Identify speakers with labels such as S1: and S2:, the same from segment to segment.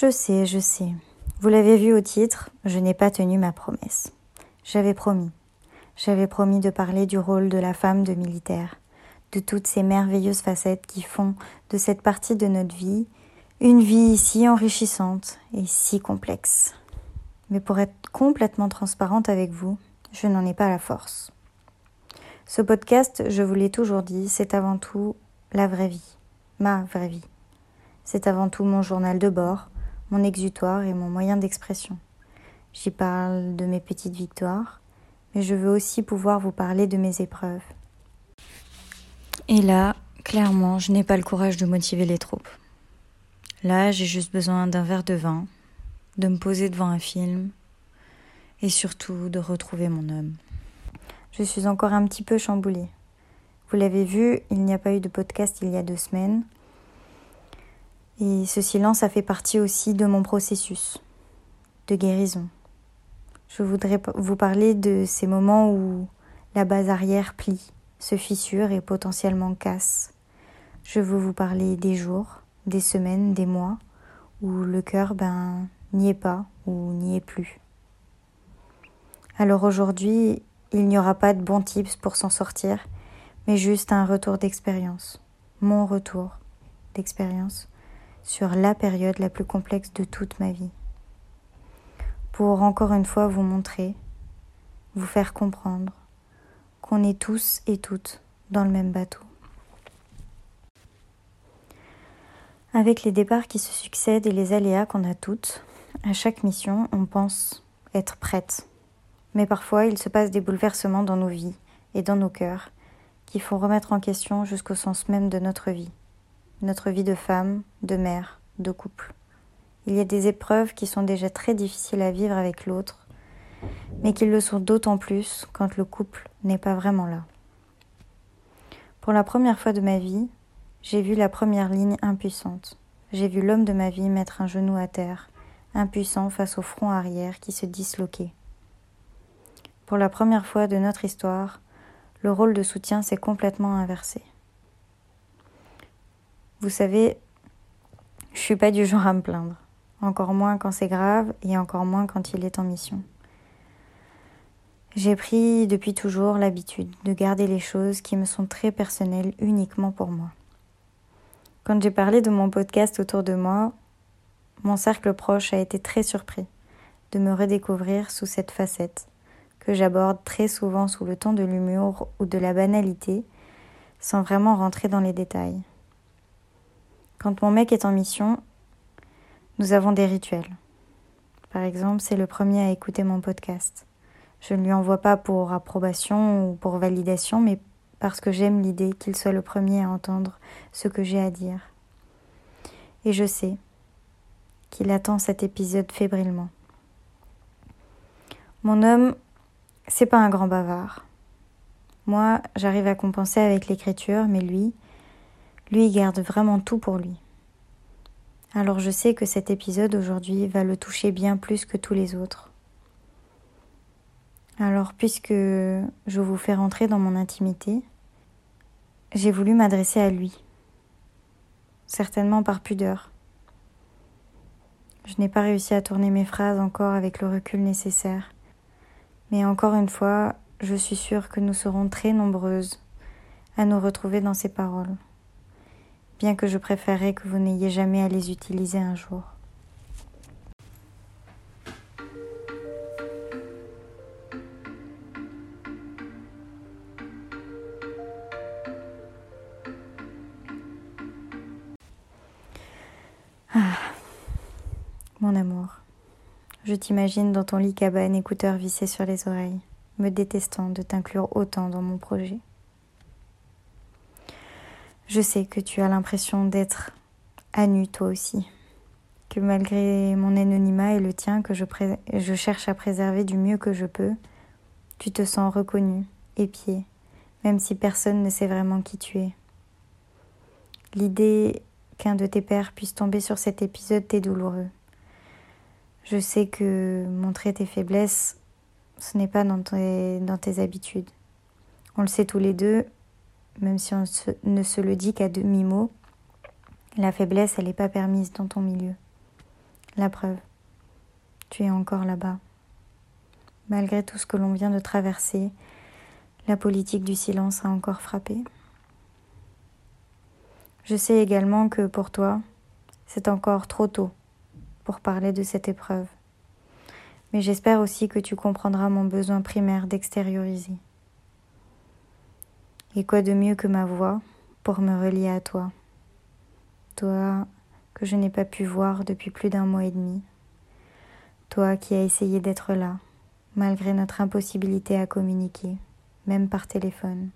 S1: Je sais, je sais. Vous l'avez vu au titre, je n'ai pas tenu ma promesse. J'avais promis. J'avais promis de parler du rôle de la femme de militaire, de toutes ces merveilleuses facettes qui font de cette partie de notre vie une vie si enrichissante et si complexe. Mais pour être complètement transparente avec vous, je n'en ai pas la force. Ce podcast, je vous l'ai toujours dit, c'est avant tout la vraie vie, ma vraie vie. C'est avant tout mon journal de bord, mon exutoire et mon moyen d'expression. J'y parle de mes petites victoires, mais je veux aussi pouvoir vous parler de mes épreuves. Et là, clairement, je n'ai pas le courage de motiver les troupes. Là, j'ai juste besoin d'un verre de vin, de me poser devant un film et surtout de retrouver mon homme. Je suis encore un petit peu chamboulée. Vous l'avez vu, il n'y a pas eu de podcast il y a deux semaines. Et ce silence a fait partie aussi de mon processus de guérison. Je voudrais vous parler de ces moments où la base arrière plie, se fissure et potentiellement casse. Je veux vous parler des jours, des semaines, des mois où le cœur ben n'y est pas ou n'y est plus. Alors aujourd'hui, il n'y aura pas de bons tips pour s'en sortir, mais juste un retour d'expérience, mon retour d'expérience sur la période la plus complexe de toute ma vie. Pour encore une fois vous montrer, vous faire comprendre qu'on est tous et toutes dans le même bateau. Avec les départs qui se succèdent et les aléas qu'on a toutes, à chaque mission, on pense être prête. Mais parfois, il se passe des bouleversements dans nos vies et dans nos cœurs qui font remettre en question jusqu'au sens même de notre vie notre vie de femme, de mère, de couple. Il y a des épreuves qui sont déjà très difficiles à vivre avec l'autre, mais qui le sont d'autant plus quand le couple n'est pas vraiment là. Pour la première fois de ma vie, j'ai vu la première ligne impuissante. J'ai vu l'homme de ma vie mettre un genou à terre, impuissant face au front arrière qui se disloquait. Pour la première fois de notre histoire, le rôle de soutien s'est complètement inversé. Vous savez, je suis pas du genre à me plaindre, encore moins quand c'est grave et encore moins quand il est en mission. J'ai pris depuis toujours l'habitude de garder les choses qui me sont très personnelles uniquement pour moi. Quand j'ai parlé de mon podcast autour de moi, mon cercle proche a été très surpris de me redécouvrir sous cette facette que j'aborde très souvent sous le ton de l'humour ou de la banalité sans vraiment rentrer dans les détails. Quand mon mec est en mission, nous avons des rituels. Par exemple, c'est le premier à écouter mon podcast. Je ne lui envoie pas pour approbation ou pour validation, mais parce que j'aime l'idée qu'il soit le premier à entendre ce que j'ai à dire. Et je sais qu'il attend cet épisode fébrilement. Mon homme, c'est pas un grand bavard. Moi, j'arrive à compenser avec l'écriture, mais lui, lui, garde vraiment tout pour lui. Alors je sais que cet épisode aujourd'hui va le toucher bien plus que tous les autres. Alors puisque je vous fais rentrer dans mon intimité, j'ai voulu m'adresser à lui, certainement par pudeur. Je n'ai pas réussi à tourner mes phrases encore avec le recul nécessaire, mais encore une fois, je suis sûre que nous serons très nombreuses à nous retrouver dans ces paroles bien que je préférerais que vous n'ayez jamais à les utiliser un jour. Ah, mon amour, je t'imagine dans ton lit cabane, écouteur vissé sur les oreilles, me détestant de t'inclure autant dans mon projet. Je sais que tu as l'impression d'être à nu toi aussi, que malgré mon anonymat et le tien que je, cherche à préserver du mieux que je peux, tu te sens reconnu, épié, même si personne ne sait vraiment qui tu es. L'idée qu'un de tes pères puisse tomber sur cet épisode t'est douloureux. Je sais que montrer tes faiblesses, ce n'est pas dans tes habitudes. On le sait tous les deux, même si on ne se le dit qu'à demi-mot, la faiblesse, elle n'est pas permise dans ton milieu. La preuve, tu es encore là-bas. Malgré tout ce que l'on vient de traverser, la politique du silence a encore frappé. Je sais également que pour toi, c'est encore trop tôt pour parler de cette épreuve. Mais j'espère aussi que tu comprendras mon besoin primaire d'extérioriser. Et quoi de mieux que ma voix pour me relier à toi? Toi que je n'ai pas pu voir depuis plus d'un mois et demi. Toi qui as essayé d'être là, malgré notre impossibilité à communiquer, même par téléphone.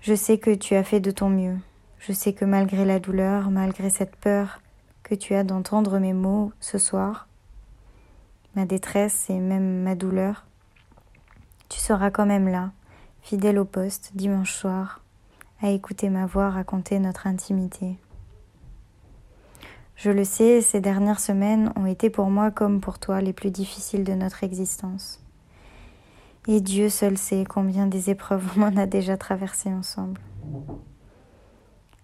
S1: Je sais que tu as fait de ton mieux. Je sais que malgré la douleur, malgré cette peur que tu as d'entendre mes mots ce soir, ma détresse et même ma douleur, tu seras quand même là, fidèle au poste, dimanche soir, à écouter ma voix raconter notre intimité. Je le sais, ces dernières semaines ont été pour moi comme pour toi les plus difficiles de notre existence. Et Dieu seul sait combien des épreuves on a déjà traversées ensemble.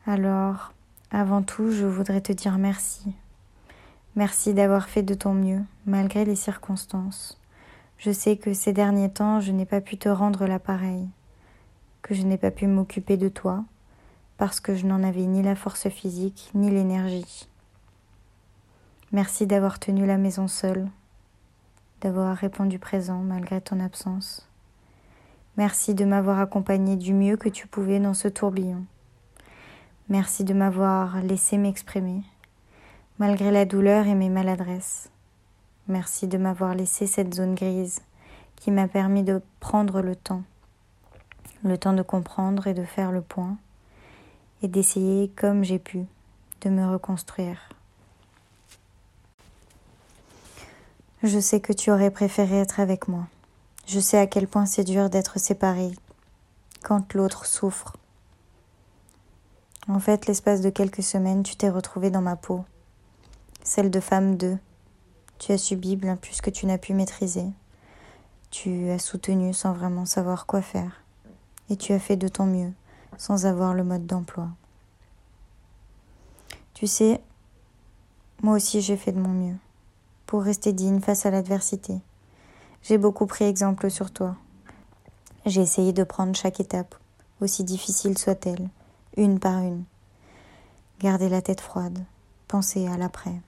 S1: Alors, avant tout, je voudrais te dire merci. Merci d'avoir fait de ton mieux, malgré les circonstances. Je sais que ces derniers temps, je n'ai pas pu te rendre l'appareil, que je n'ai pas pu m'occuper de toi, parce que je n'en avais ni la force physique, ni l'énergie. Merci d'avoir tenu la maison seule, d'avoir répondu présent malgré ton absence. Merci de m'avoir accompagné du mieux que tu pouvais dans ce tourbillon. Merci de m'avoir laissé m'exprimer, malgré la douleur et mes maladresses. Merci de m'avoir laissé cette zone grise qui m'a permis de prendre le temps, le temps de comprendre et de faire le point, et d'essayer comme j'ai pu de me reconstruire. Je sais que tu aurais préféré être avec moi. Je sais à quel point c'est dur d'être séparé quand l'autre souffre. En fait, l'espace de quelques semaines, tu t'es retrouvé dans ma peau, celle de femme 2, tu as subi bien plus que tu n'as pu maîtriser. Tu as soutenu sans vraiment savoir quoi faire. Et tu as fait de ton mieux sans avoir le mode d'emploi. Tu sais, moi aussi j'ai fait de mon mieux pour rester digne face à l'adversité. J'ai beaucoup pris exemple sur toi. J'ai essayé de prendre chaque étape, aussi difficile soit-elle, une par une. Garder la tête froide, penser à l'après.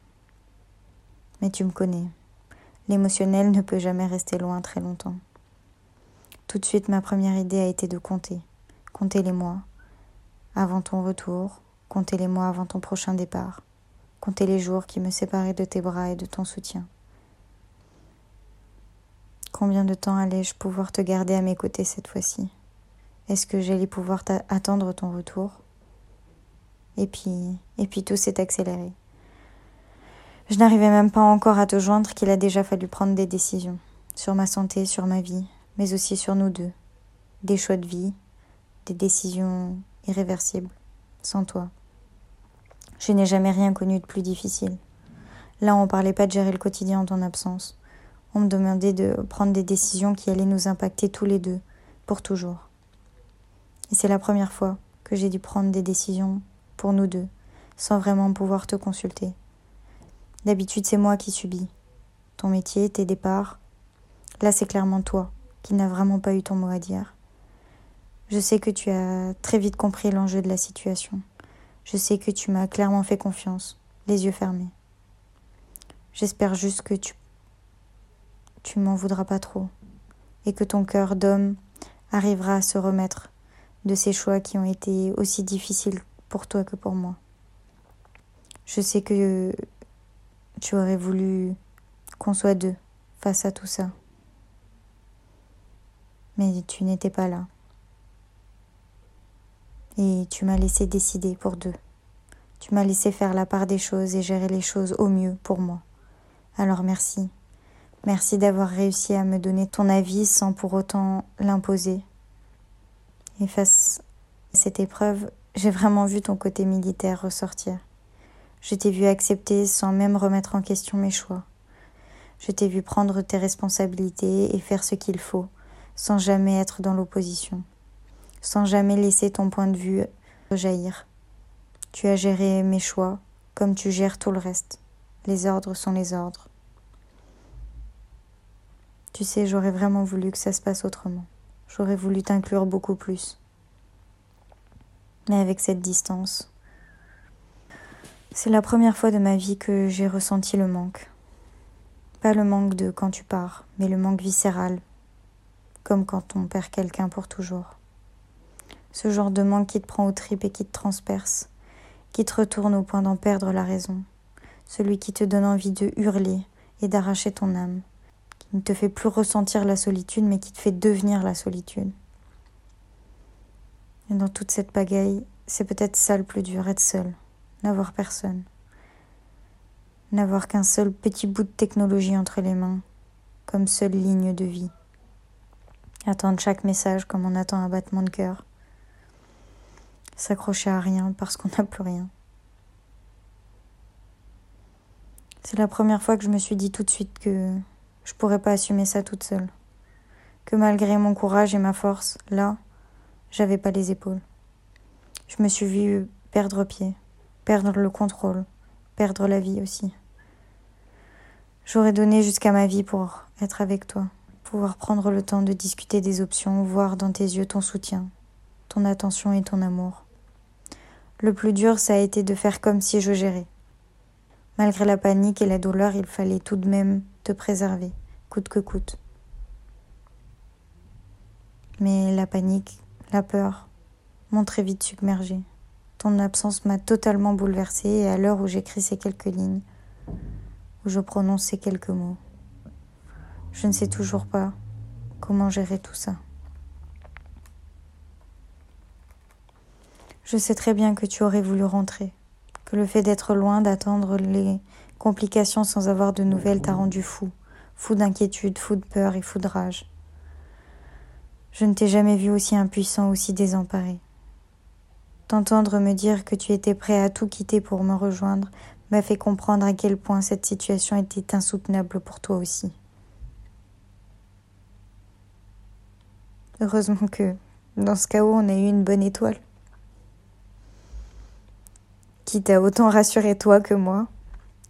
S1: Mais tu me connais. L'émotionnel ne peut jamais rester loin très longtemps. Tout de suite, ma première idée a été de compter. Compter les mois avant ton retour, compter les mois avant ton prochain départ, compter les jours qui me séparaient de tes bras et de ton soutien. Combien de temps allais-je pouvoir te garder à mes côtés cette fois-ci? Est-ce que j'allais pouvoir attendre ton retour? Et puis, et puis tout s'est accéléré. Je n'arrivais même pas encore à te joindre qu'il a déjà fallu prendre des décisions sur ma santé, sur ma vie, mais aussi sur nous deux. Des choix de vie, des décisions irréversibles, sans toi. Je n'ai jamais rien connu de plus difficile. Là, on parlait pas de gérer le quotidien en ton absence. On me demandait de prendre des décisions qui allaient nous impacter tous les deux, pour toujours. Et c'est la première fois que j'ai dû prendre des décisions pour nous deux, sans vraiment pouvoir te consulter. D'habitude, c'est moi qui subis. Ton métier, tes départs. Là, c'est clairement toi qui n'as vraiment pas eu ton mot à dire. Je sais que tu as très vite compris l'enjeu de la situation. Je sais que tu m'as clairement fait confiance, les yeux fermés. J'espère juste que tu tu m'en voudras pas trop et que ton cœur d'homme arrivera à se remettre de ces choix qui ont été aussi difficiles pour toi que pour moi. Je sais que tu aurais voulu qu'on soit deux face à tout ça. Mais tu n'étais pas là. Et tu m'as laissé décider pour deux. Tu m'as laissé faire la part des choses et gérer les choses au mieux pour moi. Alors merci. Merci d'avoir réussi à me donner ton avis sans pour autant l'imposer. Et face à cette épreuve, j'ai vraiment vu ton côté militaire ressortir. Je t'ai vu accepter sans même remettre en question mes choix. Je t'ai vu prendre tes responsabilités et faire ce qu'il faut, sans jamais être dans l'opposition, sans jamais laisser ton point de vue jaillir. Tu as géré mes choix comme tu gères tout le reste, Les ordres sont les ordres. Tu sais, j'aurais vraiment voulu que ça se passe autrement. J'aurais voulu t'inclure beaucoup plus. Mais avec cette distance, c'est la première fois de ma vie que j'ai ressenti le manque. Pas le manque de quand tu pars, mais le manque viscéral, comme quand on perd quelqu'un pour toujours. Ce genre de manque qui te prend aux tripes et qui te transperce, qui te retourne au point d'en perdre la raison, celui qui te donne envie de hurler et d'arracher ton âme, qui ne te fait plus ressentir la solitude, mais qui te fait devenir la solitude. Et dans toute cette pagaille, c'est peut-être ça le plus dur, être seul, n'avoir personne, n'avoir qu'un seul petit bout de technologie entre les mains, comme seule ligne de vie, attendre chaque message comme on attend un battement de cœur, s'accrocher à rien parce qu'on n'a plus rien. C'est la première fois que je me suis dit tout de suite que je pourrais pas assumer ça toute seule. Que malgré mon courage et ma force, là, j'avais pas les épaules. Je me suis vue perdre pied, perdre le contrôle, perdre la vie aussi. J'aurais donné jusqu'à ma vie pour être avec toi, pouvoir prendre le temps de discuter des options, voir dans tes yeux ton soutien, ton attention et ton amour. Le plus dur, ça a été de faire comme si je gérais. Malgré la panique et la douleur, il fallait tout de même te préserver, coûte que coûte. Mais la panique, la peur m'ont très vite submergée. Ton absence m'a totalement bouleversée et à l'heure où j'écris ces quelques lignes, où je prononce ces quelques mots, je ne sais toujours pas comment gérer tout ça. Je sais très bien que tu aurais voulu rentrer, que le fait d'être loin, d'attendre les complications sans avoir de nouvelles t'a rendu fou, fou d'inquiétude, fou de peur et fou de rage. Je ne t'ai jamais vu aussi impuissant, aussi désemparé. T'entendre me dire que tu étais prêt à tout quitter pour me rejoindre m'a fait comprendre à quel point cette situation était insoutenable pour toi aussi. Heureusement que, dans ce chaos, on a eu une bonne étoile qui t'a autant rassuré toi que moi,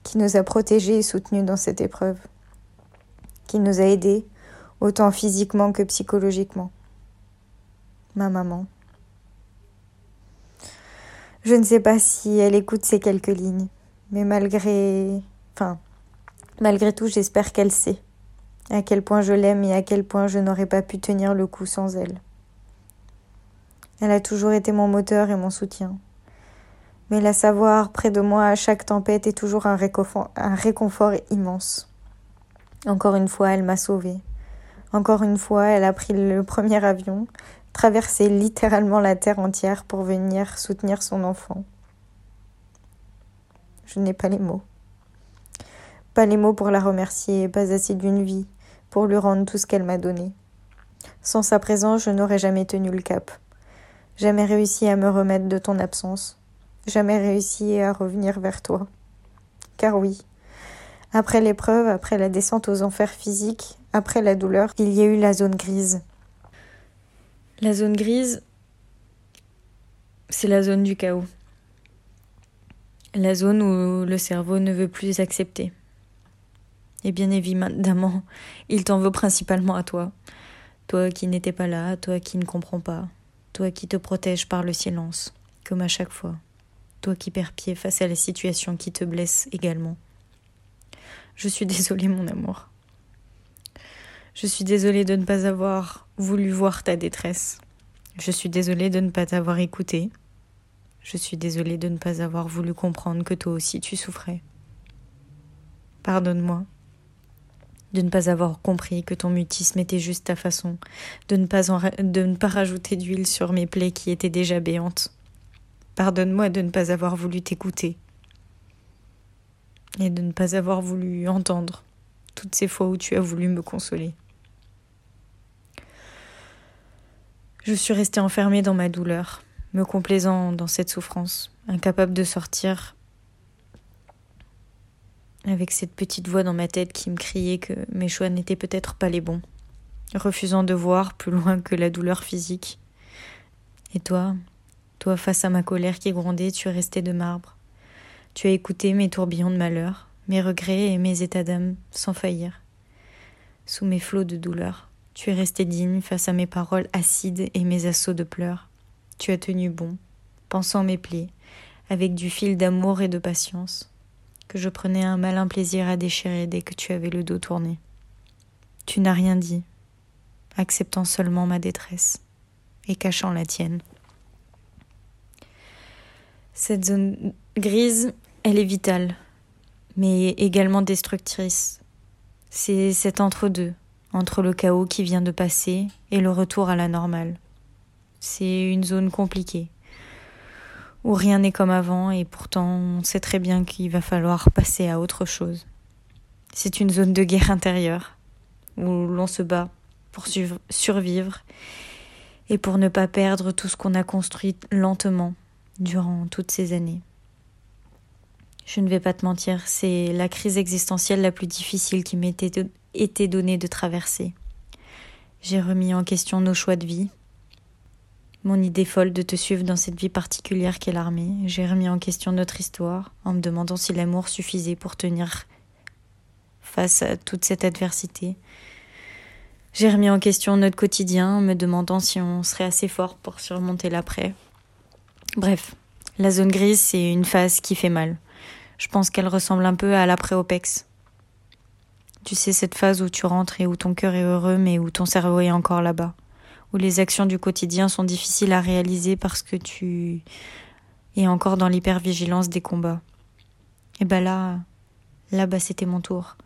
S1: qui nous a protégés et soutenus dans cette épreuve, qui nous a aidés autant physiquement que psychologiquement. Ma maman. Je ne sais pas si elle écoute ces quelques lignes, mais malgré, enfin, malgré tout, j'espère qu'elle sait à quel point je l'aime et à quel point je n'aurais pas pu tenir le coup sans elle. Elle a toujours été mon moteur et mon soutien mais la savoir près de moi à chaque tempête est toujours un réconfort, immense. Encore une fois, elle m'a sauvée. Encore une fois, elle a pris le premier avion, traversé littéralement la terre entière pour venir soutenir son enfant. Je n'ai pas les mots. Pas les mots pour la remercier, pas assez d'une vie pour lui rendre tout ce qu'elle m'a donné. Sans sa présence, je n'aurais jamais tenu le cap, jamais réussi à me remettre de ton absence jamais réussi à revenir vers toi. Car oui, après l'épreuve, après la descente aux enfers physiques, après la douleur, il y a eu la zone grise. La zone grise, c'est la zone du chaos. La zone où le cerveau ne veut plus accepter. Et bien évidemment, il t'en veut principalement à toi. Toi qui n'étais pas là, toi qui ne comprends pas, toi qui te protèges par le silence, comme à chaque fois toi qui perds pied face à la situation qui te blesse également. Je suis désolée, mon amour. Je suis désolée de ne pas avoir voulu voir ta détresse. Je suis désolée de ne pas t'avoir écouté. Je suis désolée de ne pas avoir voulu comprendre que toi aussi tu souffrais. Pardonne-moi de ne pas avoir compris que ton mutisme était juste ta façon de ne pas, de ne pas rajouter d'huile sur mes plaies qui étaient déjà béantes. Pardonne-moi de ne pas avoir voulu t'écouter et de ne pas avoir voulu entendre toutes ces fois où tu as voulu me consoler. Je suis restée enfermée dans ma douleur, me complaisant dans cette souffrance, incapable de sortir avec cette petite voix dans ma tête qui me criait que mes choix n'étaient peut-être pas les bons, refusant de voir plus loin que la douleur physique. Et toi, toi, face à ma colère qui grondait, tu es resté de marbre. Tu as écouté mes tourbillons de malheur, mes regrets et mes états d'âme sans faillir. Sous mes flots de douleur, tu es resté digne face à mes paroles acides et mes assauts de pleurs. Tu as tenu bon, pensant mes plaies, avec du fil d'amour et de patience, que je prenais un malin plaisir à déchirer dès que tu avais le dos tourné. Tu n'as rien dit, acceptant seulement ma détresse et cachant la tienne. Cette zone grise, elle est vitale, mais également destructrice. C'est cet entre-deux, entre le chaos qui vient de passer et le retour à la normale. C'est une zone compliquée, où rien n'est comme avant et pourtant on sait très bien qu'il va falloir passer à autre chose. C'est une zone de guerre intérieure, où l'on se bat pour survivre et pour ne pas perdre tout ce qu'on a construit lentement durant toutes ces années. Je ne vais pas te mentir, c'est la crise existentielle la plus difficile qui m'était été donnée de traverser. J'ai remis en question nos choix de vie, mon idée folle de te suivre dans cette vie particulière qu'est l'armée. J'ai remis en question notre histoire en me demandant si l'amour suffisait pour tenir face à toute cette adversité. J'ai remis en question notre quotidien en me demandant si on serait assez fort pour surmonter l'après. Bref, la zone grise, c'est une phase qui fait mal. Je pense qu'elle ressemble un peu à l'après-OPEX. Tu sais, cette phase où tu rentres et où ton cœur est heureux, mais où ton cerveau est encore là-bas. Où les actions du quotidien sont difficiles à réaliser parce que tu es encore dans l'hypervigilance des combats. Et ben là, là-bas, c'était mon tour.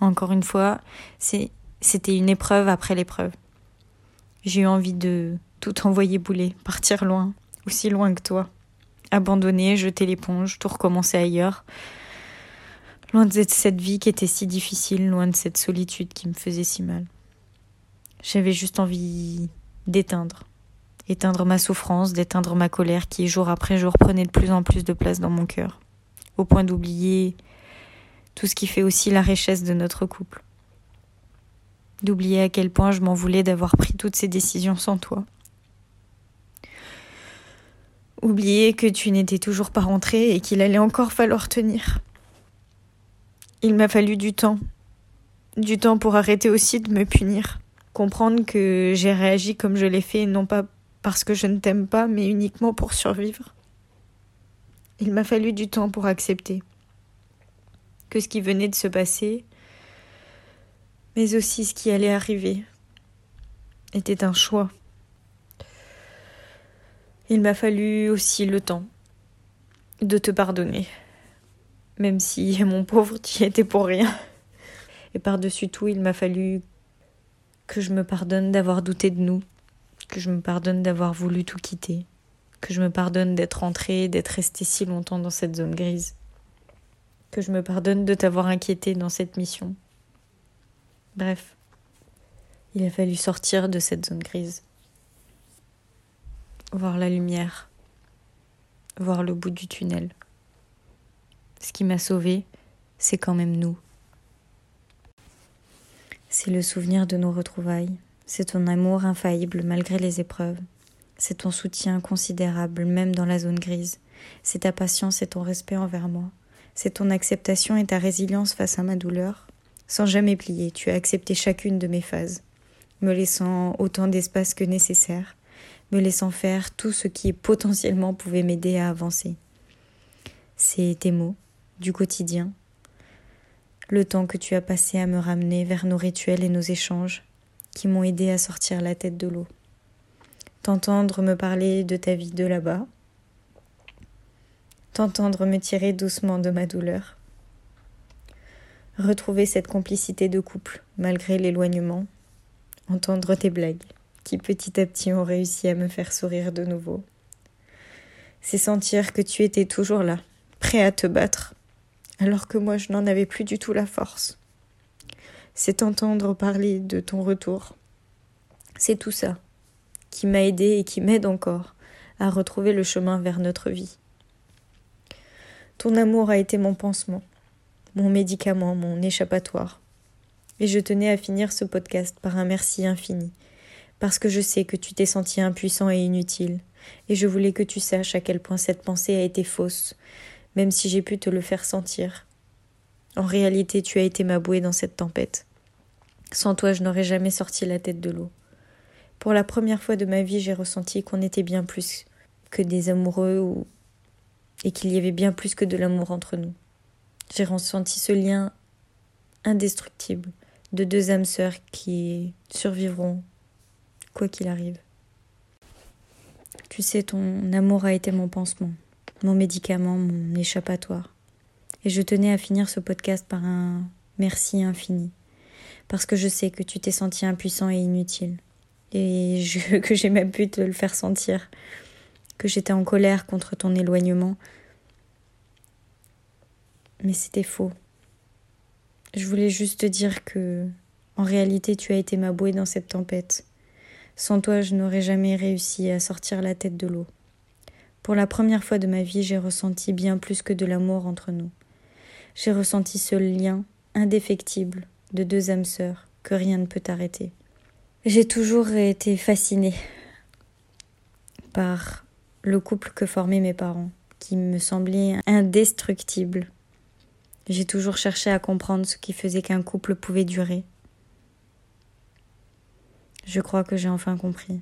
S1: Encore une fois, c'était une épreuve après l'épreuve. J'ai eu envie de tout envoyer bouler, partir loin, aussi loin que toi abandonner, jeter l'éponge, tout recommencer ailleurs. Loin de cette vie qui était si difficile, loin de cette solitude qui me faisait si mal. J'avais juste envie d'éteindre. Éteindre ma souffrance, d'éteindre ma colère qui, jour après jour, prenait de plus en plus de place dans mon cœur. Au point d'oublier tout ce qui fait aussi la richesse de notre couple. D'oublier à quel point je m'en voulais d'avoir pris toutes ces décisions sans toi. Oublier que tu n'étais toujours pas rentré et qu'il allait encore falloir tenir. Il m'a fallu du temps. Du temps pour arrêter aussi de me punir. Comprendre que j'ai réagi comme je l'ai fait, non pas parce que je ne t'aime pas, mais uniquement pour survivre. Il m'a fallu du temps pour accepter que ce qui venait de se passer, mais aussi ce qui allait arriver, était un choix. Il m'a fallu aussi le temps de te pardonner, même si, mon pauvre, tu y étais pour rien. Et par-dessus tout, il m'a fallu que je me pardonne d'avoir douté de nous, que je me pardonne d'avoir voulu tout quitter, que je me pardonne d'être rentrée, d'être restée si longtemps dans cette zone grise, que je me pardonne de t'avoir inquiété dans cette mission. Bref, il a fallu sortir de cette zone grise voir la lumière, voir le bout du tunnel. Ce qui m'a sauvé, c'est quand même nous. C'est le souvenir de nos retrouvailles, c'est ton amour infaillible malgré les épreuves, c'est ton soutien considérable même dans la zone grise, c'est ta patience et ton respect envers moi, c'est ton acceptation et ta résilience face à ma douleur. Sans jamais plier, tu as accepté chacune de mes phases, me laissant autant d'espace que nécessaire. Me laissant faire tout ce qui potentiellement pouvait m'aider à avancer. C'est tes mots, du quotidien, le temps que tu as passé à me ramener vers nos rituels et nos échanges, qui m'ont aidé à sortir la tête de l'eau. T'entendre me parler de ta vie de là-bas, t'entendre me tirer doucement de ma douleur, retrouver cette complicité de couple malgré l'éloignement, entendre tes blagues qui petit à petit ont réussi à me faire sourire de nouveau. C'est sentir que tu étais toujours là, prêt à te battre, alors que moi je n'en avais plus du tout la force. C'est entendre parler de ton retour. C'est tout ça qui m'a aidé et qui m'aide encore à retrouver le chemin vers notre vie. Ton amour a été mon pansement, mon médicament, mon échappatoire. Et je tenais à finir ce podcast par un merci infini parce que je sais que tu t'es senti impuissant et inutile, et je voulais que tu saches à quel point cette pensée a été fausse, même si j'ai pu te le faire sentir, En réalité, tu as été ma bouée dans cette tempête. Sans toi, je n'aurais jamais sorti la tête de l'eau. Pour la première fois de ma vie, j'ai ressenti qu'on était bien plus que des amoureux ou... et qu'il y avait bien plus que de l'amour entre nous. J'ai ressenti ce lien indestructible de deux âmes sœurs qui survivront quoi qu'il arrive. Tu sais, ton amour a été mon pansement, mon médicament, mon échappatoire. Et je tenais à finir ce podcast par un merci infini, parce que je sais que tu t'es senti impuissant et inutile, et que j'ai même pu te le faire sentir, que j'étais en colère contre ton éloignement. Mais c'était faux. Je voulais juste te dire que, en réalité, tu as été ma bouée dans cette tempête. Sans toi, je n'aurais jamais réussi à sortir la tête de l'eau. Pour la première fois de ma vie, j'ai ressenti bien plus que de l'amour entre nous. J'ai ressenti ce lien indéfectible de deux âmes sœurs que rien ne peut arrêter. J'ai toujours été fascinée par le couple que formaient mes parents, qui me semblait indestructible. J'ai toujours cherché à comprendre ce qui faisait qu'un couple pouvait durer. Je crois que j'ai enfin compris.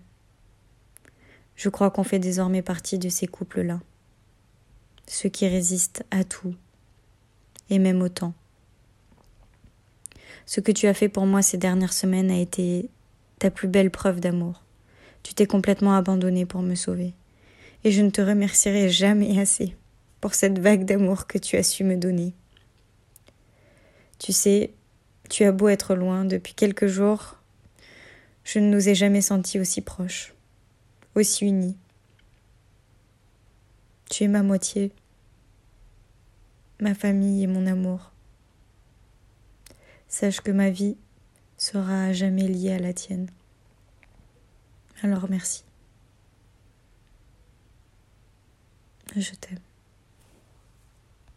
S1: Je crois qu'on fait désormais partie de ces couples-là. Ceux qui résistent à tout, et même au temps. Ce que tu as fait pour moi ces dernières semaines a été ta plus belle preuve d'amour. Tu t'es complètement abandonné pour me sauver. Et je ne te remercierai jamais assez pour cette vague d'amour que tu as su me donner. Tu sais, tu as beau être loin depuis quelques jours, je ne nous ai jamais sentis aussi proches, aussi unis. Tu es ma moitié, ma famille et mon amour. Sache que ma vie sera à jamais liée à la tienne. Alors merci. Je t'aime.